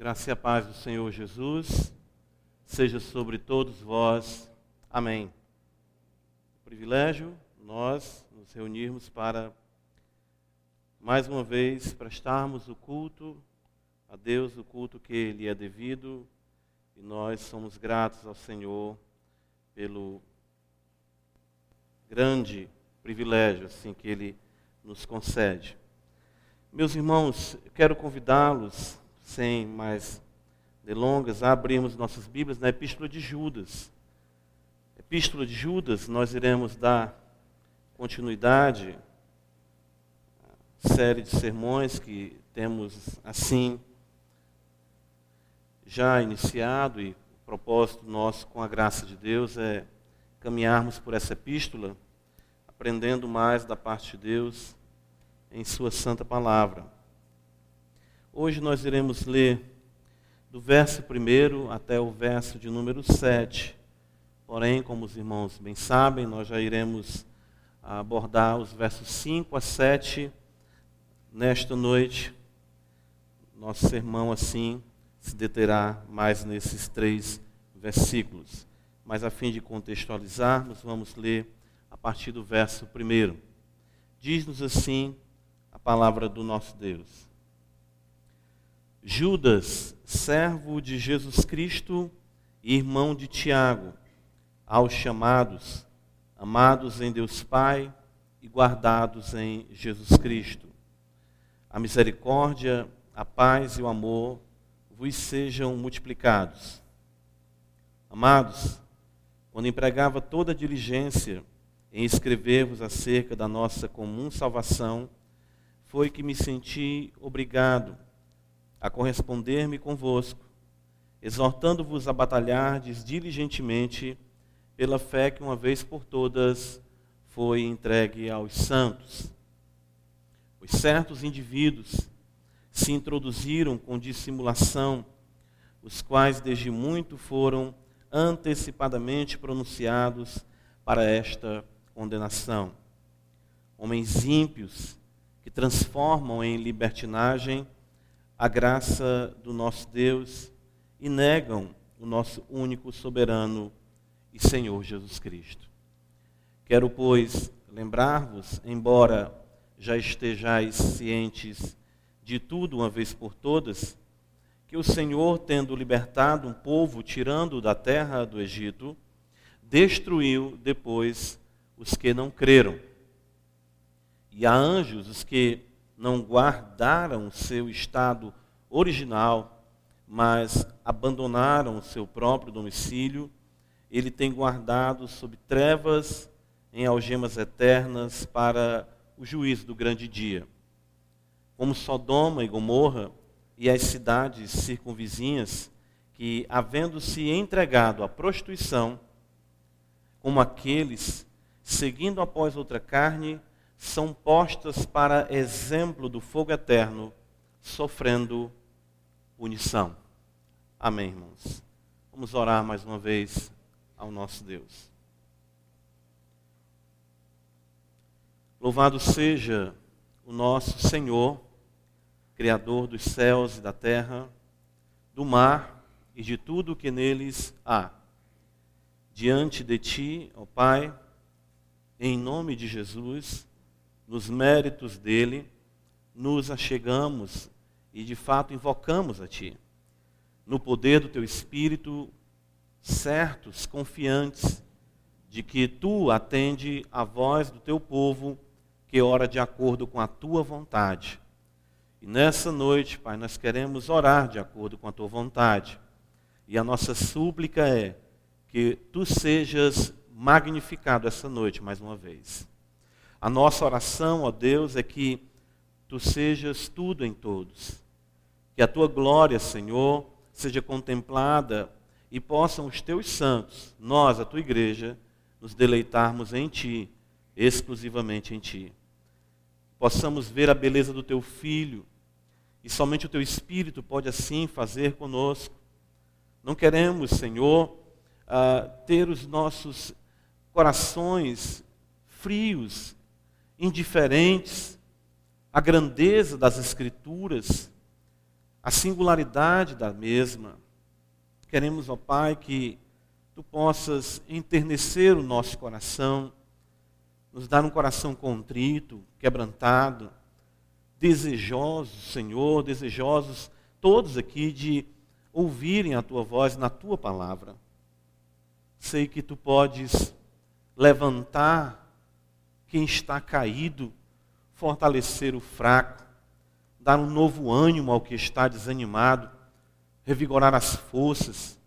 graça e a paz do Senhor Jesus seja sobre todos vós. Amém. Privilégio nós nos reunirmos para mais uma vez prestarmos o culto a Deus, o culto que lhe é devido, e nós somos gratos ao Senhor pelo grande privilégio assim que ele nos concede. Meus irmãos, quero convidá-los, sem mais delongas, a abrirmos nossas Bíblias na Epístola de Judas. Epístola de Judas, nós iremos dar continuidade à série de sermões que temos assim já iniciado e o propósito nosso com a graça de Deus é caminharmos por essa epístola, aprendendo mais da parte de Deus em Sua Santa Palavra. Hoje nós iremos ler do verso 1 até o verso de número 7. Porém, como os irmãos bem sabem, nós já iremos abordar os versos 5 a 7 nesta noite. Nosso sermão, assim, se deterá mais nesses três versículos. Mas, a fim de contextualizarmos, vamos ler a partir do verso 1. Diz-nos assim a palavra do nosso Deus. Judas, servo de Jesus Cristo e irmão de Tiago, aos chamados, amados em Deus Pai e guardados em Jesus Cristo. A misericórdia, a paz e o amor vos sejam multiplicados. Amados, quando empregava toda a diligência em escrever-vos acerca da nossa comum salvação, foi que me senti obrigado a corresponder-me convosco, exortando-vos a batalhardes diligentemente pela fé que uma vez por todas foi entregue aos santos. Os certos indivíduos se introduziram com dissimulação, os quais desde muito foram antecipadamente pronunciados para esta condenação. Homens ímpios, que transformam em libertinagem a graça do nosso Deus e negam o nosso único soberano e Senhor Jesus Cristo. Quero, pois, lembrar-vos, embora já estejais cientes de tudo uma vez por todas, que o Senhor, tendo libertado um povo, tirando da terra do Egito, destruiu depois os que não creram e a anjos os que não guardaram o seu estado original, mas abandonaram o seu próprio domicílio, ele tem guardado sob trevas em algemas eternas para o juízo do grande dia. Como Sodoma e Gomorra e as cidades circunvizinhas, que, havendo-se entregado à prostituição, como aqueles, seguindo após outra carne, são postas para exemplo do fogo eterno, sofrendo punição. Amém, irmãos. Vamos orar mais uma vez ao nosso Deus. Louvado seja o nosso Senhor, Criador dos céus e da terra, do mar e de tudo o que neles há. Diante de Ti, ó Pai, em nome de Jesus, nos méritos dele, nos achegamos e de fato invocamos a Ti. No poder do Teu Espírito, certos, confiantes de que Tu atende a voz do Teu povo que ora de acordo com a Tua vontade. E nessa noite, Pai, nós queremos orar de acordo com a Tua vontade. E a nossa súplica é que Tu sejas magnificado essa noite mais uma vez. A nossa oração, ó Deus, é que tu sejas tudo em todos. Que a tua glória, Senhor, seja contemplada e possam os teus santos, nós, a tua igreja, nos deleitarmos em ti, exclusivamente em ti. Possamos ver a beleza do teu filho e somente o teu espírito pode assim fazer conosco. Não queremos, Senhor, uh, ter os nossos corações frios indiferentes à grandeza das Escrituras, a singularidade da mesma. Queremos, ó Pai, que tu possas enternecer o nosso coração, nos dar um coração contrito, quebrantado, desejosos, Senhor, desejosos todos aqui de ouvirem a tua voz na tua palavra. Sei que tu podes levantar quem está caído, fortalecer o fraco, dar um novo ânimo ao que está desanimado, revigorar as forças.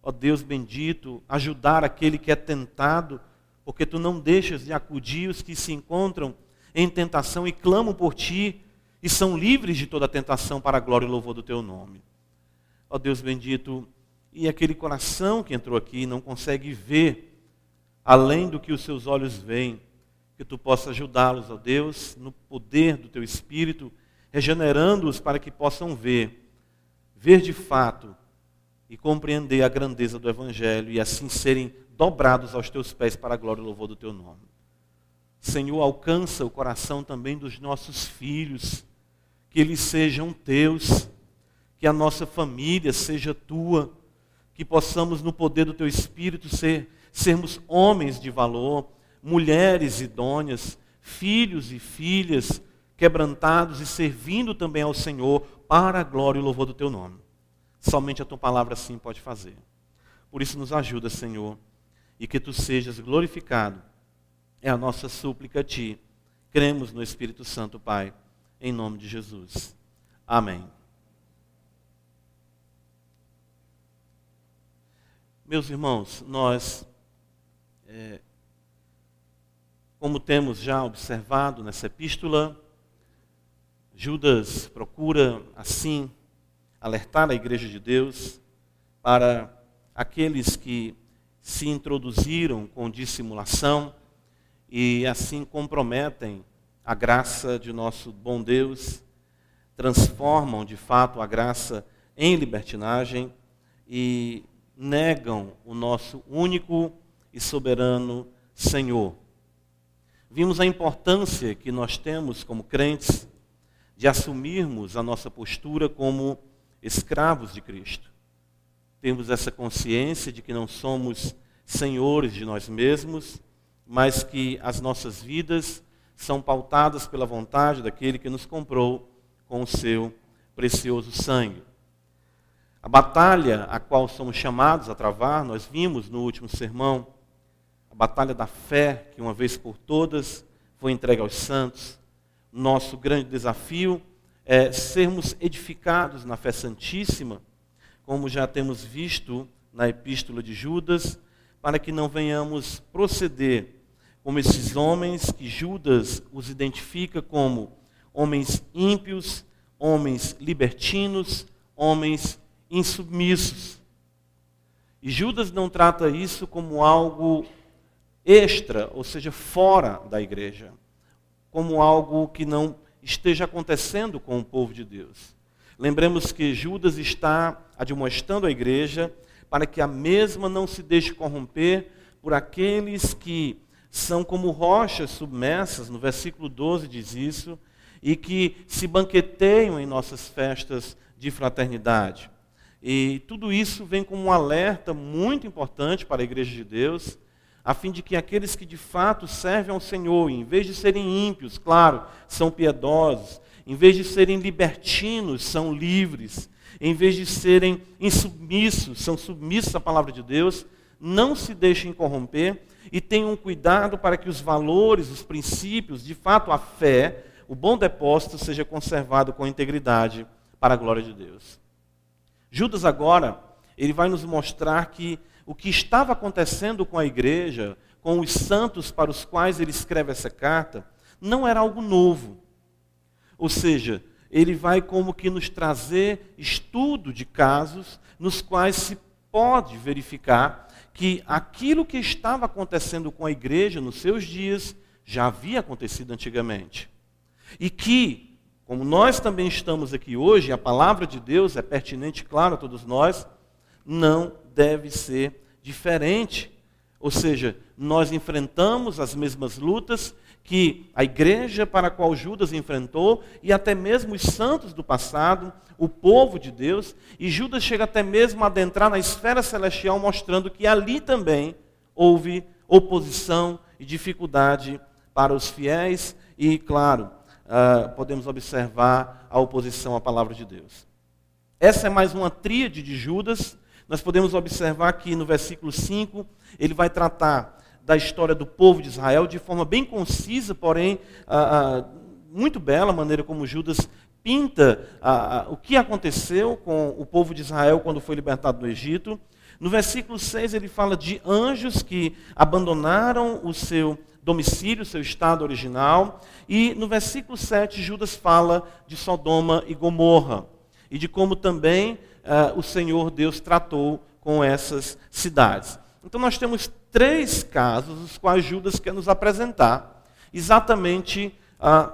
Ó Deus bendito, ajudar aquele que é tentado, porque tu não deixas de acudir os que se encontram em tentação e clamam por ti e são livres de toda tentação para a glória e louvor do teu nome. Ó Deus bendito, e aquele coração que entrou aqui não consegue ver além do que os seus olhos veem, que tu possa ajudá-los, ó Deus, no poder do teu espírito regenerando-os para que possam ver, ver de fato e compreender a grandeza do Evangelho e assim serem dobrados aos teus pés para a glória e louvor do teu nome. Senhor, alcança o coração também dos nossos filhos, que eles sejam teus, que a nossa família seja tua, que possamos, no poder do teu Espírito, ser, sermos homens de valor, mulheres idôneas, filhos e filhas quebrantados e servindo também ao Senhor para a glória e louvor do teu nome. Somente a tua palavra assim pode fazer. Por isso nos ajuda, Senhor, e que tu sejas glorificado. É a nossa súplica a ti. Cremos no Espírito Santo, Pai, em nome de Jesus. Amém. Meus irmãos, nós, é, como temos já observado nessa epístola, Judas procura, assim, alertar a igreja de Deus para aqueles que se introduziram com dissimulação e assim comprometem a graça de nosso bom Deus, transformam de fato a graça em libertinagem e negam o nosso único e soberano Senhor. Vimos a importância que nós temos como crentes de assumirmos a nossa postura como escravos de Cristo. Temos essa consciência de que não somos senhores de nós mesmos, mas que as nossas vidas são pautadas pela vontade daquele que nos comprou com o seu precioso sangue. A batalha a qual somos chamados a travar, nós vimos no último sermão, batalha da fé, que uma vez por todas foi entregue aos santos, nosso grande desafio é sermos edificados na fé santíssima, como já temos visto na epístola de Judas, para que não venhamos proceder como esses homens que Judas os identifica como homens ímpios, homens libertinos, homens insubmissos. E Judas não trata isso como algo extra, ou seja, fora da igreja como algo que não esteja acontecendo com o povo de Deus. Lembremos que Judas está admoestando a igreja para que a mesma não se deixe corromper por aqueles que são como rochas submersas, no versículo 12 diz isso, e que se banqueteiam em nossas festas de fraternidade. E tudo isso vem como um alerta muito importante para a igreja de Deus, a fim de que aqueles que de fato servem ao Senhor, em vez de serem ímpios, claro, são piedosos, em vez de serem libertinos, são livres, em vez de serem insubmissos, são submissos à palavra de Deus, não se deixem corromper e tenham cuidado para que os valores, os princípios, de fato a fé, o bom depósito seja conservado com integridade para a glória de Deus. Judas agora, ele vai nos mostrar que o que estava acontecendo com a igreja, com os santos para os quais ele escreve essa carta, não era algo novo. Ou seja, ele vai como que nos trazer estudo de casos nos quais se pode verificar que aquilo que estava acontecendo com a igreja nos seus dias já havia acontecido antigamente. E que, como nós também estamos aqui hoje, a palavra de Deus é pertinente, claro, a todos nós, não deve ser diferente. Ou seja, nós enfrentamos as mesmas lutas que a igreja para a qual Judas enfrentou e até mesmo os santos do passado, o povo de Deus, e Judas chega até mesmo a adentrar na esfera celestial, mostrando que ali também houve oposição e dificuldade para os fiéis, e, claro, uh, podemos observar a oposição à palavra de Deus. Essa é mais uma tríade de Judas. Nós podemos observar que no versículo 5 ele vai tratar da história do povo de Israel de forma bem concisa, porém ah, ah, muito bela, a maneira como Judas pinta ah, o que aconteceu com o povo de Israel quando foi libertado do Egito. No versículo 6 ele fala de anjos que abandonaram o seu domicílio, seu estado original. E no versículo 7 Judas fala de Sodoma e Gomorra e de como também o Senhor Deus tratou com essas cidades. Então nós temos três casos, os quais Judas quer nos apresentar. Exatamente, ah,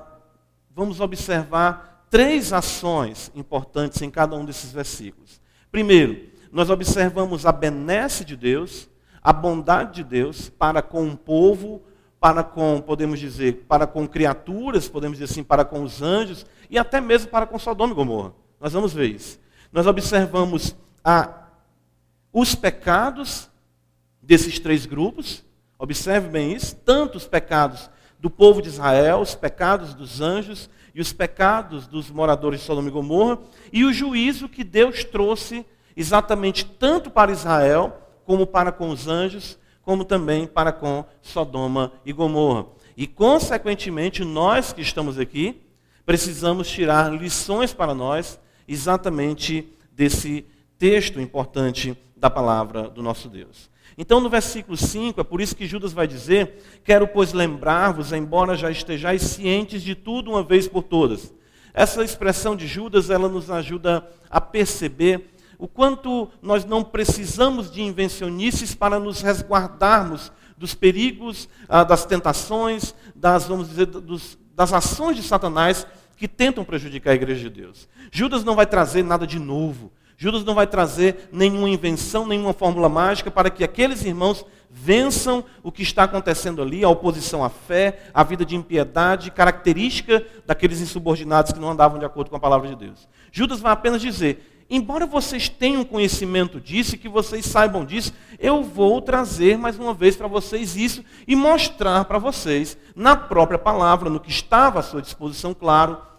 vamos observar três ações importantes em cada um desses versículos. Primeiro, nós observamos a benesse de Deus, a bondade de Deus para com o povo, para com, podemos dizer, para com criaturas, podemos dizer assim, para com os anjos e até mesmo para com Sodoma e Gomorra. Nós vamos ver isso. Nós observamos a, os pecados desses três grupos, observe bem isso, tanto os pecados do povo de Israel, os pecados dos anjos e os pecados dos moradores de Sodoma e Gomorra, e o juízo que Deus trouxe exatamente tanto para Israel, como para com os anjos, como também para com Sodoma e Gomorra. E, consequentemente, nós que estamos aqui, precisamos tirar lições para nós exatamente desse texto importante da palavra do nosso Deus. Então, no versículo 5, é por isso que Judas vai dizer: Quero, pois, lembrar-vos, embora já estejais cientes de tudo uma vez por todas. Essa expressão de Judas, ela nos ajuda a perceber o quanto nós não precisamos de invencionices para nos resguardarmos dos perigos, ah, das tentações, das, vamos dizer, dos, das ações de Satanás que tentam prejudicar a igreja de Deus. Judas não vai trazer nada de novo. Judas não vai trazer nenhuma invenção, nenhuma fórmula mágica para que aqueles irmãos vençam o que está acontecendo ali, a oposição à fé, a vida de impiedade, característica daqueles insubordinados que não andavam de acordo com a palavra de Deus. Judas vai apenas dizer: embora vocês tenham conhecimento disso e que vocês saibam disso, eu vou trazer mais uma vez para vocês isso e mostrar para vocês, na própria palavra, no que estava à sua disposição, claro,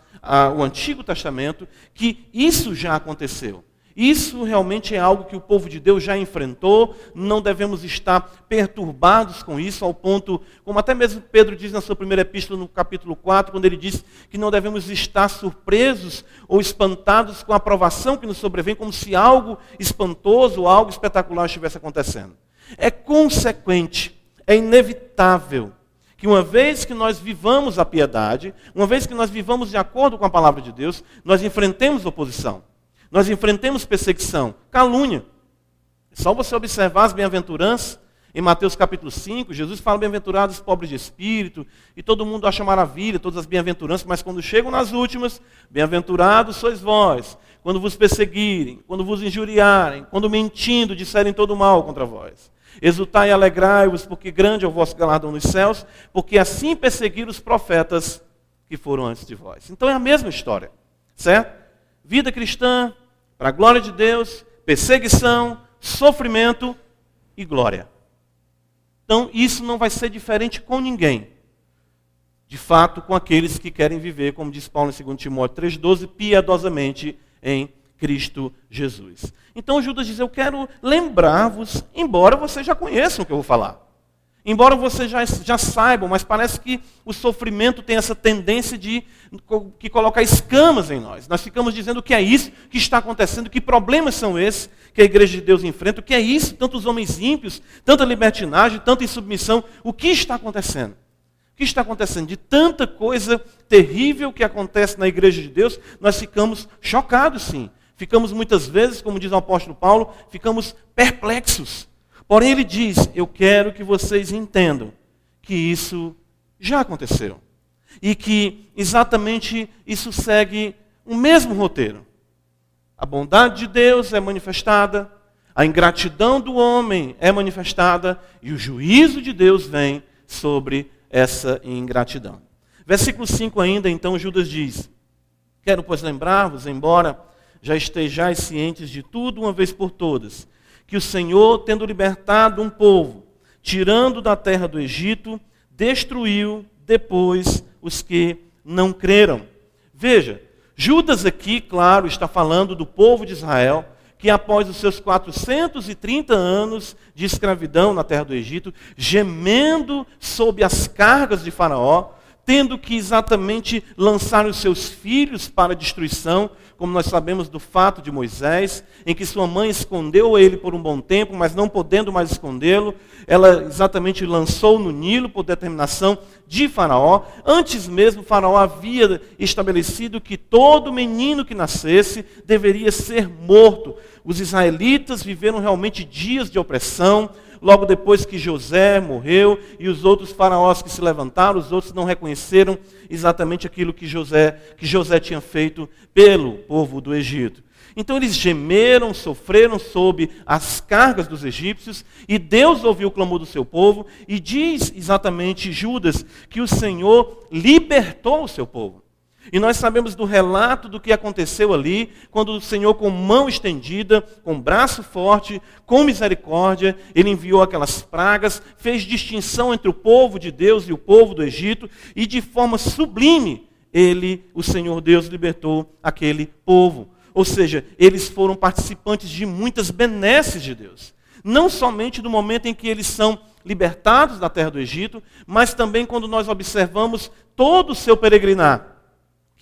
o Antigo Testamento, que isso já aconteceu. Isso realmente é algo que o povo de Deus já enfrentou, não devemos estar perturbados com isso, ao ponto, como até mesmo Pedro diz na sua primeira epístola, no capítulo 4, quando ele diz que não devemos estar surpresos ou espantados com a aprovação que nos sobrevém, como se algo espantoso, algo espetacular estivesse acontecendo. É consequente, é inevitável que uma vez que nós vivamos a piedade, uma vez que nós vivamos de acordo com a palavra de Deus, nós enfrentemos oposição. Nós enfrentemos perseguição, calúnia. É só você observar as bem-aventuranças. Em Mateus capítulo 5, Jesus fala bem-aventurados os pobres de espírito, e todo mundo acha maravilha, todas as bem-aventuranças, mas quando chegam nas últimas, bem-aventurados sois vós, quando vos perseguirem, quando vos injuriarem, quando mentindo disserem todo mal contra vós. Exultai e alegrai-vos, porque grande é o vosso galardão nos céus, porque assim perseguiram os profetas que foram antes de vós. Então é a mesma história, certo? Vida cristã, para a glória de Deus, perseguição, sofrimento e glória. Então, isso não vai ser diferente com ninguém. De fato, com aqueles que querem viver, como diz Paulo em 2 Timóteo 3,12, piedosamente em Cristo Jesus. Então Judas diz: Eu quero lembrar-vos, embora vocês já conheçam o que eu vou falar. Embora vocês já, já saibam, mas parece que o sofrimento tem essa tendência de que colocar escamas em nós. Nós ficamos dizendo o que é isso que está acontecendo, que problemas são esses que a igreja de Deus enfrenta, o que é isso, tantos homens ímpios, tanta libertinagem, tanta insubmissão, o que está acontecendo? O que está acontecendo? De tanta coisa terrível que acontece na igreja de Deus, nós ficamos chocados sim. Ficamos muitas vezes, como diz o apóstolo Paulo, ficamos perplexos. Porém, ele diz: Eu quero que vocês entendam que isso já aconteceu. E que exatamente isso segue o mesmo roteiro. A bondade de Deus é manifestada, a ingratidão do homem é manifestada e o juízo de Deus vem sobre essa ingratidão. Versículo 5 ainda, então Judas diz: Quero, pois, lembrar-vos, embora já estejais cientes de tudo uma vez por todas, que o Senhor, tendo libertado um povo, tirando da terra do Egito, destruiu depois os que não creram. Veja, Judas aqui, claro, está falando do povo de Israel, que após os seus 430 anos de escravidão na terra do Egito, gemendo sob as cargas de Faraó, tendo que exatamente lançar os seus filhos para a destruição, como nós sabemos do fato de Moisés, em que sua mãe escondeu ele por um bom tempo, mas não podendo mais escondê-lo, ela exatamente lançou no Nilo por determinação de Faraó. Antes mesmo, Faraó havia estabelecido que todo menino que nascesse deveria ser morto. Os israelitas viveram realmente dias de opressão, logo depois que José morreu e os outros faraós que se levantaram, os outros não reconheceram exatamente aquilo que José, que José tinha feito pelo povo do Egito. Então eles gemeram, sofreram sob as cargas dos egípcios, e Deus ouviu o clamor do seu povo, e diz exatamente Judas que o Senhor libertou o seu povo. E nós sabemos do relato do que aconteceu ali, quando o Senhor, com mão estendida, com braço forte, com misericórdia, ele enviou aquelas pragas, fez distinção entre o povo de Deus e o povo do Egito, e de forma sublime, ele, o Senhor Deus, libertou aquele povo. Ou seja, eles foram participantes de muitas benesses de Deus. Não somente no momento em que eles são libertados da terra do Egito, mas também quando nós observamos todo o seu peregrinar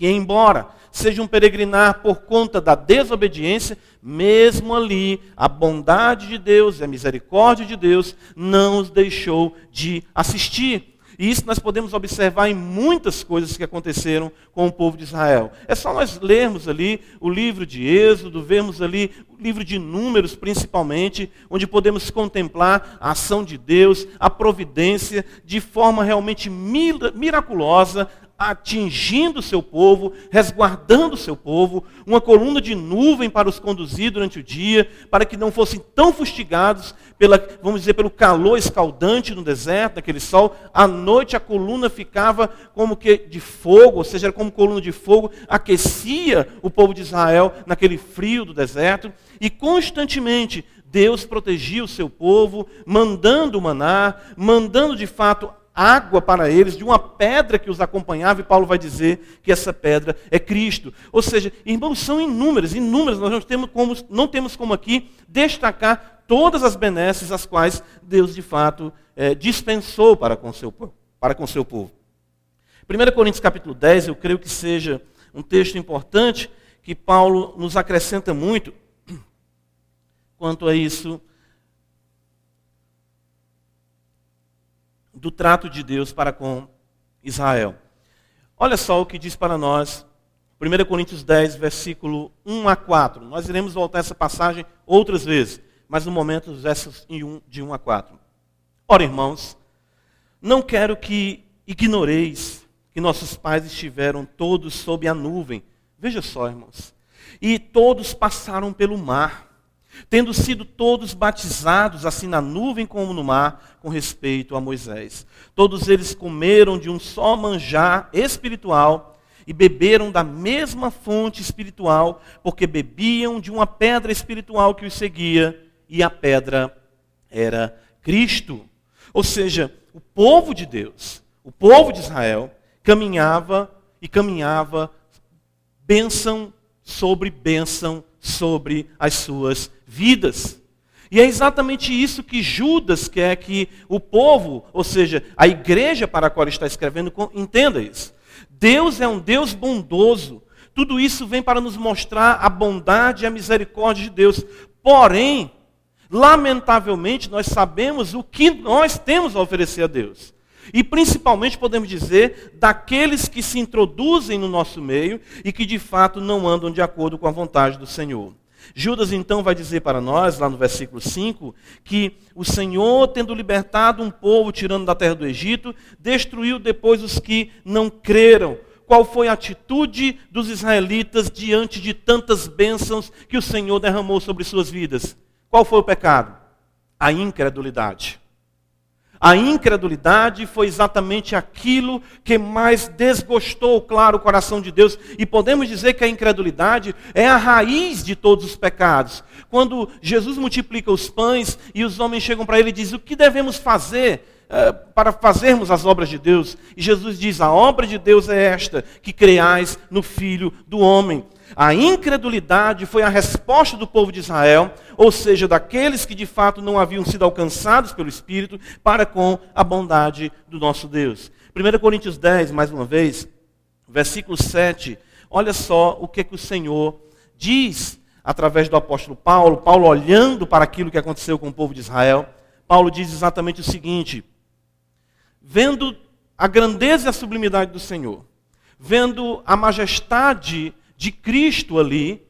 que, embora seja um peregrinar por conta da desobediência, mesmo ali a bondade de Deus e a misericórdia de Deus não os deixou de assistir. E isso nós podemos observar em muitas coisas que aconteceram com o povo de Israel. É só nós lermos ali o livro de Êxodo, vermos ali o livro de Números, principalmente, onde podemos contemplar a ação de Deus, a providência, de forma realmente miraculosa, atingindo o seu povo, resguardando o seu povo, uma coluna de nuvem para os conduzir durante o dia, para que não fossem tão fustigados pela, vamos dizer, pelo calor escaldante no deserto, daquele sol. À noite a coluna ficava como que de fogo, ou seja, era como coluna de fogo, aquecia o povo de Israel naquele frio do deserto, e constantemente Deus protegia o seu povo, mandando maná, mandando de fato água para eles, de uma pedra que os acompanhava, e Paulo vai dizer que essa pedra é Cristo. Ou seja, irmãos, são inúmeras, inúmeras, nós não temos como, não temos como aqui destacar todas as benesses as quais Deus de fato é, dispensou para com, seu, para com seu povo. 1 Coríntios capítulo 10, eu creio que seja um texto importante, que Paulo nos acrescenta muito quanto a isso do trato de Deus para com Israel. Olha só o que diz para nós 1 Coríntios 10, versículo 1 a 4. Nós iremos voltar essa passagem outras vezes, mas no momento os versos de 1 a 4. Ora, irmãos, não quero que ignoreis que nossos pais estiveram todos sob a nuvem. Veja só, irmãos. E todos passaram pelo mar tendo sido todos batizados, assim na nuvem como no mar, com respeito a Moisés. Todos eles comeram de um só manjar espiritual e beberam da mesma fonte espiritual, porque bebiam de uma pedra espiritual que os seguia, e a pedra era Cristo. Ou seja, o povo de Deus, o povo de Israel, caminhava e caminhava bênção sobre bênção sobre as suas vidas. E é exatamente isso que Judas quer que o povo, ou seja, a igreja para a qual está escrevendo, entenda isso. Deus é um Deus bondoso. Tudo isso vem para nos mostrar a bondade e a misericórdia de Deus. Porém, lamentavelmente, nós sabemos o que nós temos a oferecer a Deus. E principalmente podemos dizer daqueles que se introduzem no nosso meio e que de fato não andam de acordo com a vontade do Senhor. Judas então vai dizer para nós, lá no versículo 5, que o Senhor, tendo libertado um povo tirando da terra do Egito, destruiu depois os que não creram. Qual foi a atitude dos israelitas diante de tantas bênçãos que o Senhor derramou sobre suas vidas? Qual foi o pecado? A incredulidade. A incredulidade foi exatamente aquilo que mais desgostou, claro, o coração de Deus. E podemos dizer que a incredulidade é a raiz de todos os pecados. Quando Jesus multiplica os pães e os homens chegam para ele e dizem: O que devemos fazer eh, para fazermos as obras de Deus? E Jesus diz: A obra de Deus é esta, que creais no Filho do Homem. A incredulidade foi a resposta do povo de Israel, ou seja, daqueles que de fato não haviam sido alcançados pelo Espírito, para com a bondade do nosso Deus. 1 Coríntios 10, mais uma vez, versículo 7, olha só o que, que o Senhor diz através do apóstolo Paulo, Paulo olhando para aquilo que aconteceu com o povo de Israel. Paulo diz exatamente o seguinte: vendo a grandeza e a sublimidade do Senhor, vendo a majestade de Cristo ali,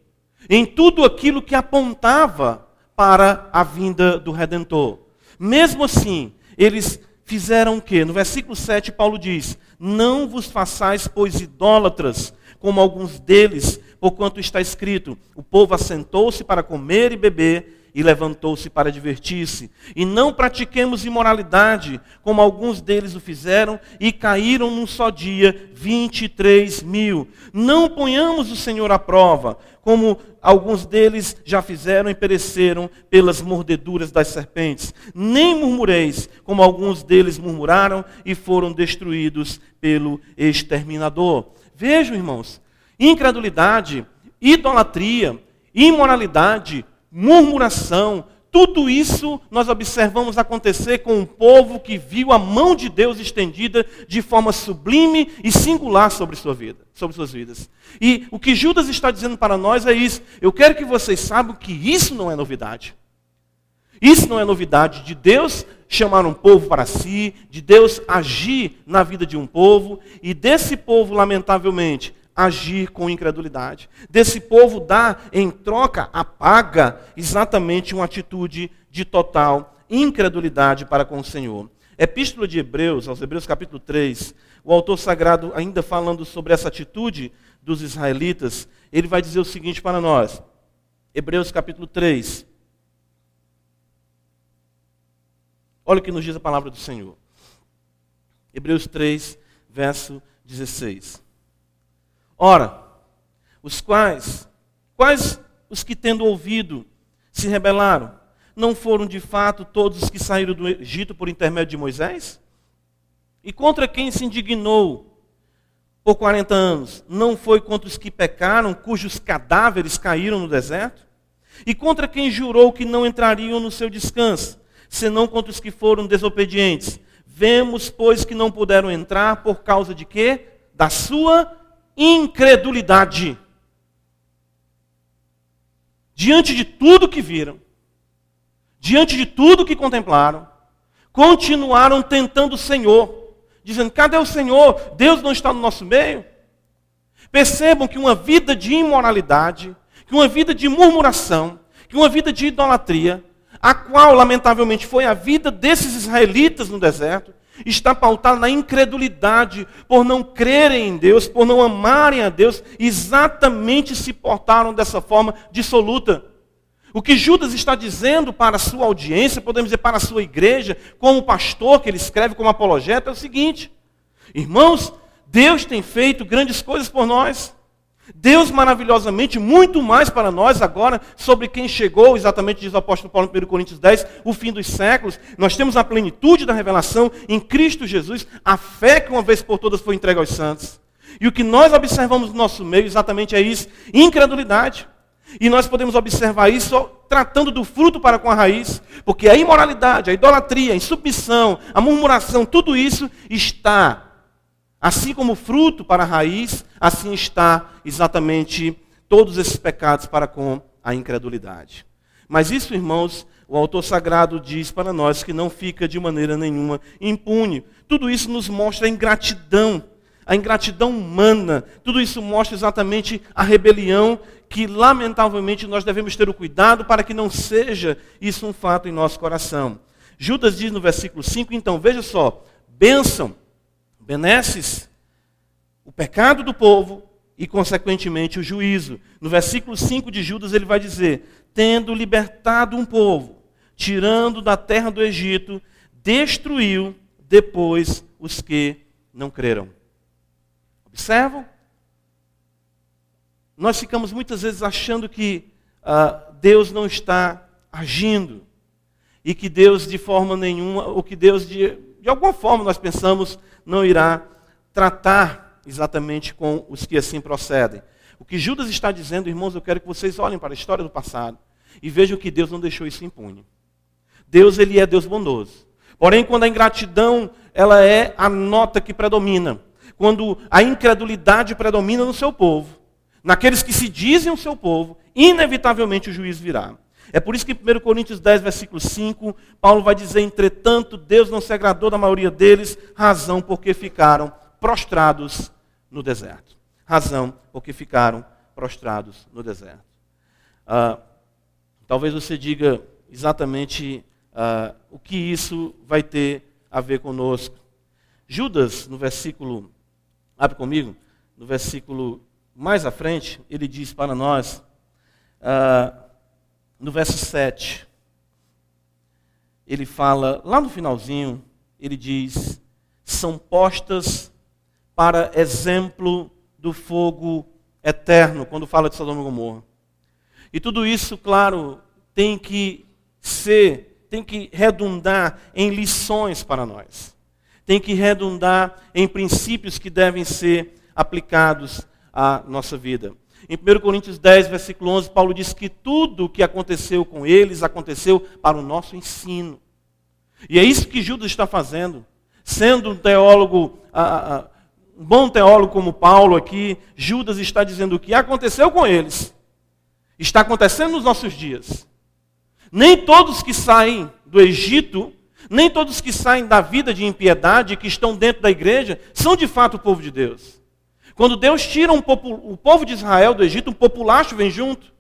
em tudo aquilo que apontava para a vinda do Redentor. Mesmo assim, eles fizeram o quê? No versículo 7, Paulo diz: Não vos façais, pois, idólatras, como alguns deles, porquanto está escrito: O povo assentou-se para comer e beber e levantou-se para divertir-se. E não pratiquemos imoralidade, como alguns deles o fizeram, e caíram num só dia 23 mil. Não ponhamos o Senhor à prova, como alguns deles já fizeram e pereceram pelas mordeduras das serpentes. Nem murmureis, como alguns deles murmuraram e foram destruídos pelo exterminador. Vejam, irmãos, incredulidade, idolatria, imoralidade, murmuração, tudo isso nós observamos acontecer com um povo que viu a mão de Deus estendida de forma sublime e singular sobre sua vida, sobre suas vidas. E o que Judas está dizendo para nós é isso. Eu quero que vocês saibam que isso não é novidade. Isso não é novidade de Deus chamar um povo para si, de Deus agir na vida de um povo e desse povo, lamentavelmente, agir com incredulidade. Desse povo dar em troca a paga exatamente uma atitude de total incredulidade para com o Senhor. Epístola de Hebreus, aos Hebreus capítulo 3, o autor sagrado ainda falando sobre essa atitude dos israelitas, ele vai dizer o seguinte para nós. Hebreus capítulo 3. Olha o que nos diz a palavra do Senhor. Hebreus 3, verso 16. Ora, os quais, quais os que tendo ouvido se rebelaram? Não foram de fato todos os que saíram do Egito por intermédio de Moisés? E contra quem se indignou por 40 anos? Não foi contra os que pecaram, cujos cadáveres caíram no deserto? E contra quem jurou que não entrariam no seu descanso, senão contra os que foram desobedientes? Vemos, pois, que não puderam entrar por causa de quê? Da sua incredulidade. Diante de tudo que viram, diante de tudo que contemplaram, continuaram tentando o Senhor, dizendo: cadê o Senhor? Deus não está no nosso meio. Percebam que uma vida de imoralidade, que uma vida de murmuração, que uma vida de idolatria, a qual, lamentavelmente, foi a vida desses israelitas no deserto, está pautada na incredulidade, por não crerem em Deus, por não amarem a Deus, exatamente se portaram dessa forma dissoluta. O que Judas está dizendo para a sua audiência, podemos dizer para a sua igreja, como pastor que ele escreve como apologeta, é o seguinte: Irmãos, Deus tem feito grandes coisas por nós. Deus maravilhosamente, muito mais para nós agora, sobre quem chegou, exatamente diz o apóstolo Paulo em 1 Coríntios 10, o fim dos séculos. Nós temos a plenitude da revelação em Cristo Jesus, a fé que uma vez por todas foi entregue aos santos. E o que nós observamos no nosso meio exatamente é isso: incredulidade. E nós podemos observar isso tratando do fruto para com a raiz, porque a imoralidade, a idolatria, a insubmissão, a murmuração, tudo isso está Assim como fruto para a raiz, assim está exatamente todos esses pecados para com a incredulidade. Mas isso, irmãos, o autor sagrado diz para nós que não fica de maneira nenhuma impune. Tudo isso nos mostra a ingratidão, a ingratidão humana. Tudo isso mostra exatamente a rebelião que, lamentavelmente, nós devemos ter o cuidado para que não seja isso um fato em nosso coração. Judas diz no versículo 5, então, veja só, bênção benesses o pecado do povo e, consequentemente, o juízo. No versículo 5 de Judas, ele vai dizer: Tendo libertado um povo, tirando da terra do Egito, destruiu depois os que não creram. Observam? Nós ficamos muitas vezes achando que uh, Deus não está agindo e que Deus de forma nenhuma, ou que Deus de, de alguma forma nós pensamos não irá tratar exatamente com os que assim procedem. O que Judas está dizendo, irmãos, eu quero que vocês olhem para a história do passado e vejam que Deus não deixou isso impune. Deus, ele é Deus bondoso. Porém, quando a ingratidão, ela é a nota que predomina. Quando a incredulidade predomina no seu povo, naqueles que se dizem o seu povo, inevitavelmente o juiz virá. É por isso que em 1 Coríntios 10, versículo 5, Paulo vai dizer: Entretanto, Deus não se agradou da maioria deles, razão porque ficaram prostrados no deserto. Razão porque ficaram prostrados no deserto. Ah, talvez você diga exatamente ah, o que isso vai ter a ver conosco. Judas, no versículo, abre comigo, no versículo mais à frente, ele diz para nós. Ah, no verso 7, ele fala, lá no finalzinho, ele diz: são postas para exemplo do fogo eterno, quando fala de Sodoma e Gomorra. E tudo isso, claro, tem que ser, tem que redundar em lições para nós. Tem que redundar em princípios que devem ser aplicados à nossa vida. Em 1 Coríntios 10, versículo 11, Paulo diz que tudo o que aconteceu com eles aconteceu para o nosso ensino. E é isso que Judas está fazendo. Sendo um teólogo, um bom teólogo como Paulo aqui, Judas está dizendo o que aconteceu com eles. Está acontecendo nos nossos dias. Nem todos que saem do Egito, nem todos que saem da vida de impiedade, que estão dentro da igreja, são de fato o povo de Deus. Quando Deus tira um o povo de Israel do Egito, um populacho vem junto.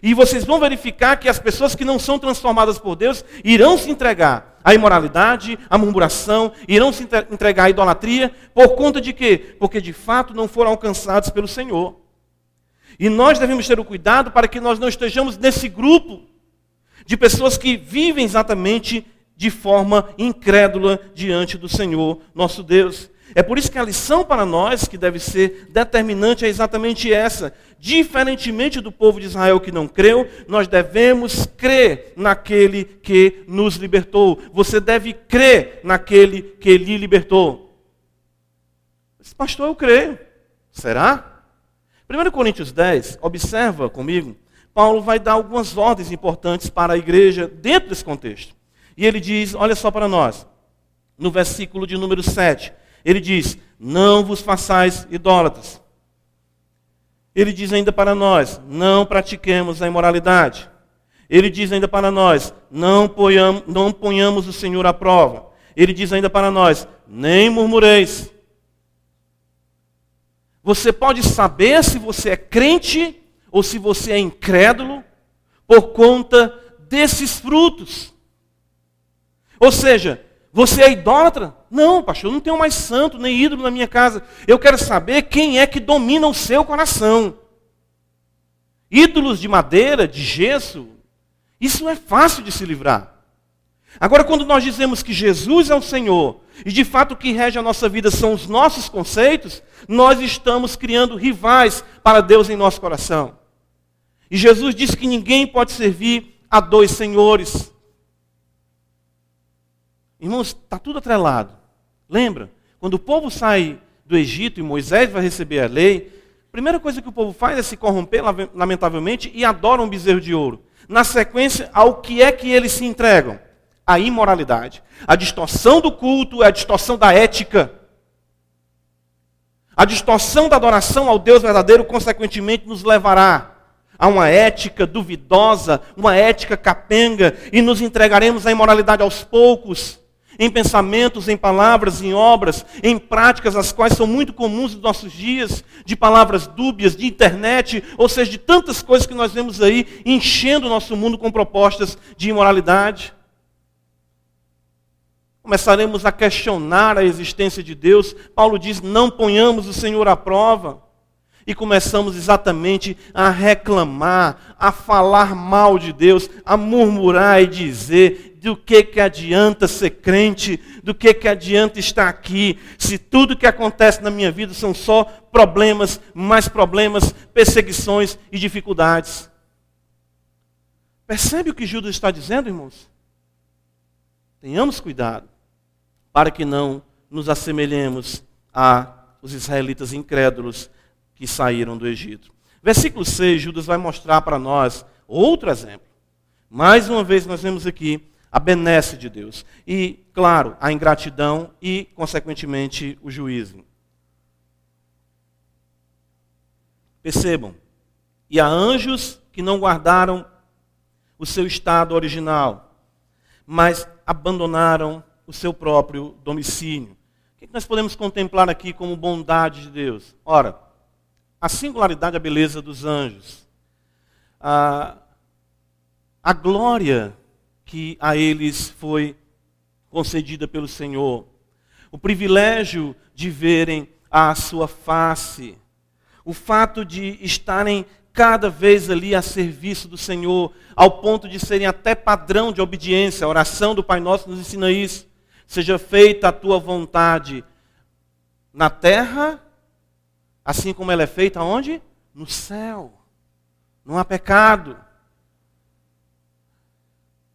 E vocês vão verificar que as pessoas que não são transformadas por Deus irão se entregar à imoralidade, à murmuração, irão se entregar à idolatria, por conta de quê? Porque de fato não foram alcançados pelo Senhor. E nós devemos ter o cuidado para que nós não estejamos nesse grupo de pessoas que vivem exatamente de forma incrédula diante do Senhor, nosso Deus. É por isso que a lição para nós, que deve ser determinante, é exatamente essa. Diferentemente do povo de Israel que não creu, nós devemos crer naquele que nos libertou. Você deve crer naquele que lhe libertou. Pastor, eu creio. Será? 1 Coríntios 10, observa comigo, Paulo vai dar algumas ordens importantes para a igreja dentro desse contexto. E ele diz: olha só para nós, no versículo de número 7. Ele diz: Não vos façais idólatras. Ele diz ainda para nós: Não pratiquemos a imoralidade. Ele diz ainda para nós: Não ponhamos, não ponhamos o Senhor à prova. Ele diz ainda para nós: Nem murmureis. Você pode saber se você é crente ou se você é incrédulo por conta desses frutos. Ou seja, você é idólatra? Não, pastor, eu não tenho mais santo nem ídolo na minha casa. Eu quero saber quem é que domina o seu coração. Ídolos de madeira, de gesso, isso é fácil de se livrar. Agora, quando nós dizemos que Jesus é o Senhor, e de fato o que rege a nossa vida são os nossos conceitos, nós estamos criando rivais para Deus em nosso coração. E Jesus disse que ninguém pode servir a dois senhores. Irmãos, está tudo atrelado. Lembra? Quando o povo sai do Egito e Moisés vai receber a lei, a primeira coisa que o povo faz é se corromper, lamentavelmente, e adora um bezerro de ouro. Na sequência, ao que é que eles se entregam? A imoralidade. A distorção do culto a distorção da ética. A distorção da adoração ao Deus verdadeiro, consequentemente, nos levará a uma ética duvidosa, uma ética capenga, e nos entregaremos à imoralidade aos poucos em pensamentos, em palavras, em obras, em práticas, as quais são muito comuns nos nossos dias, de palavras dúbias, de internet, ou seja, de tantas coisas que nós vemos aí enchendo o nosso mundo com propostas de imoralidade. Começaremos a questionar a existência de Deus. Paulo diz: não ponhamos o Senhor à prova. E começamos exatamente a reclamar, a falar mal de Deus, a murmurar e dizer do que, que adianta ser crente, do que, que adianta estar aqui, se tudo que acontece na minha vida são só problemas, mais problemas, perseguições e dificuldades. Percebe o que Judas está dizendo, irmãos? Tenhamos cuidado para que não nos assemelhemos a os israelitas incrédulos que saíram do Egito. Versículo 6, Judas vai mostrar para nós outro exemplo. Mais uma vez nós vemos aqui a benesse de Deus. E, claro, a ingratidão e, consequentemente, o juízo. Percebam. E há anjos que não guardaram o seu estado original, mas abandonaram o seu próprio domicílio. O que nós podemos contemplar aqui como bondade de Deus? Ora, a singularidade, a beleza dos anjos, a, a glória que a eles foi concedida pelo Senhor, o privilégio de verem a sua face, o fato de estarem cada vez ali a serviço do Senhor, ao ponto de serem até padrão de obediência. A oração do Pai Nosso nos ensina isso. Seja feita a tua vontade na terra, assim como ela é feita onde? No céu. Não há pecado.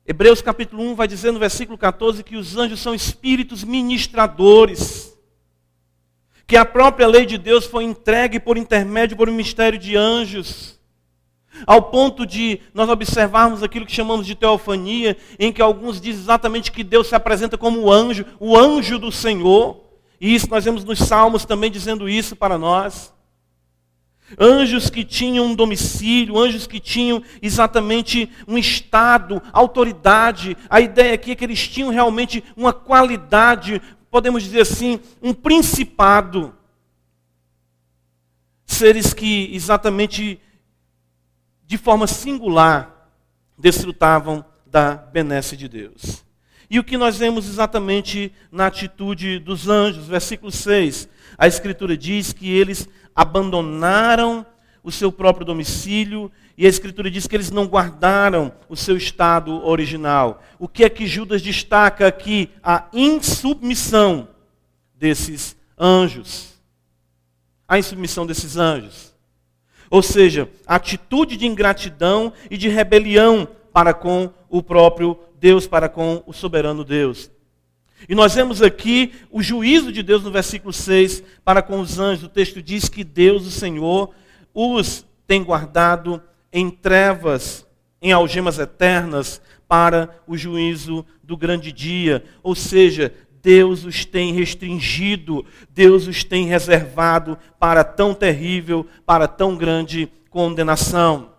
Hebreus capítulo 1 vai dizer no versículo 14 que os anjos são espíritos ministradores. Que a própria lei de Deus foi entregue por intermédio por um mistério de anjos. Ao ponto de nós observarmos aquilo que chamamos de teofania, em que alguns dizem exatamente que Deus se apresenta como o anjo, o anjo do Senhor. E isso nós vemos nos Salmos também dizendo isso para nós. Anjos que tinham um domicílio, anjos que tinham exatamente um estado, autoridade. A ideia aqui é que eles tinham realmente uma qualidade, podemos dizer assim, um principado. Seres que exatamente de forma singular desfrutavam da benesse de Deus. E o que nós vemos exatamente na atitude dos anjos, versículo 6. A Escritura diz que eles abandonaram o seu próprio domicílio, e a Escritura diz que eles não guardaram o seu estado original. O que é que Judas destaca aqui? A insubmissão desses anjos. A insubmissão desses anjos. Ou seja, a atitude de ingratidão e de rebelião para com o próprio Deus, para com o soberano Deus. E nós vemos aqui o juízo de Deus no versículo 6 para com os anjos. O texto diz que Deus, o Senhor, os tem guardado em trevas, em algemas eternas, para o juízo do grande dia. Ou seja, Deus os tem restringido, Deus os tem reservado para tão terrível, para tão grande condenação.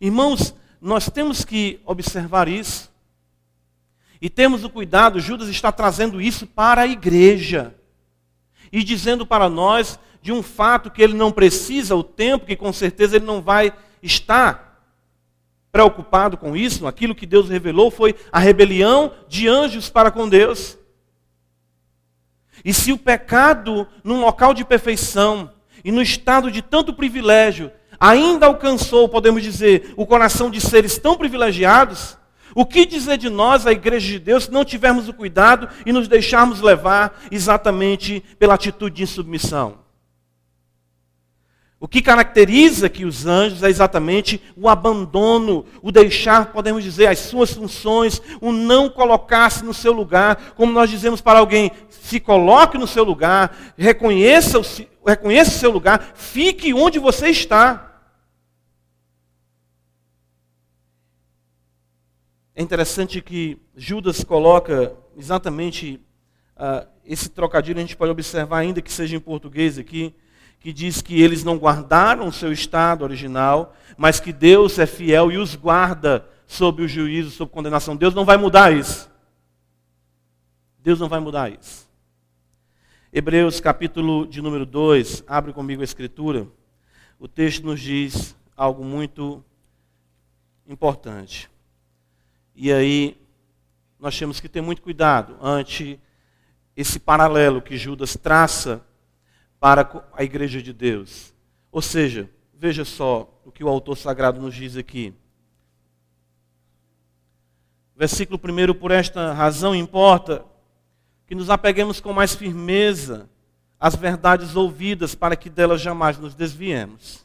Irmãos, nós temos que observar isso. E temos o cuidado, Judas está trazendo isso para a igreja. E dizendo para nós de um fato que ele não precisa o tempo, que com certeza ele não vai estar preocupado com isso. Aquilo que Deus revelou foi a rebelião de anjos para com Deus. E se o pecado, num local de perfeição e no estado de tanto privilégio, ainda alcançou, podemos dizer, o coração de seres tão privilegiados, o que dizer de nós, a igreja de Deus, se não tivermos o cuidado e nos deixarmos levar exatamente pela atitude de insubmissão? O que caracteriza que os anjos é exatamente o abandono, o deixar, podemos dizer, as suas funções, o não colocar-se no seu lugar, como nós dizemos para alguém, se coloque no seu lugar, reconheça o, reconheça o seu lugar, fique onde você está. É interessante que Judas coloca exatamente uh, esse trocadilho, a gente pode observar, ainda que seja em português aqui, que diz que eles não guardaram o seu estado original, mas que Deus é fiel e os guarda sob o juízo, sob condenação. Deus não vai mudar isso. Deus não vai mudar isso. Hebreus capítulo de número 2, abre comigo a escritura. O texto nos diz algo muito importante. E aí nós temos que ter muito cuidado ante esse paralelo que Judas traça para a igreja de Deus. Ou seja, veja só o que o autor sagrado nos diz aqui. Versículo 1: Por esta razão importa que nos apeguemos com mais firmeza às verdades ouvidas, para que delas jamais nos desviemos.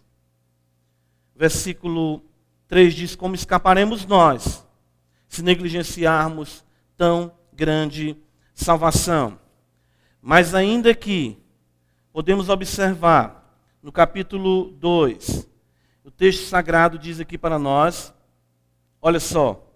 Versículo 3 diz: Como escaparemos nós se negligenciarmos tão grande salvação? Mas ainda que podemos observar no capítulo 2, o texto sagrado diz aqui para nós, olha só,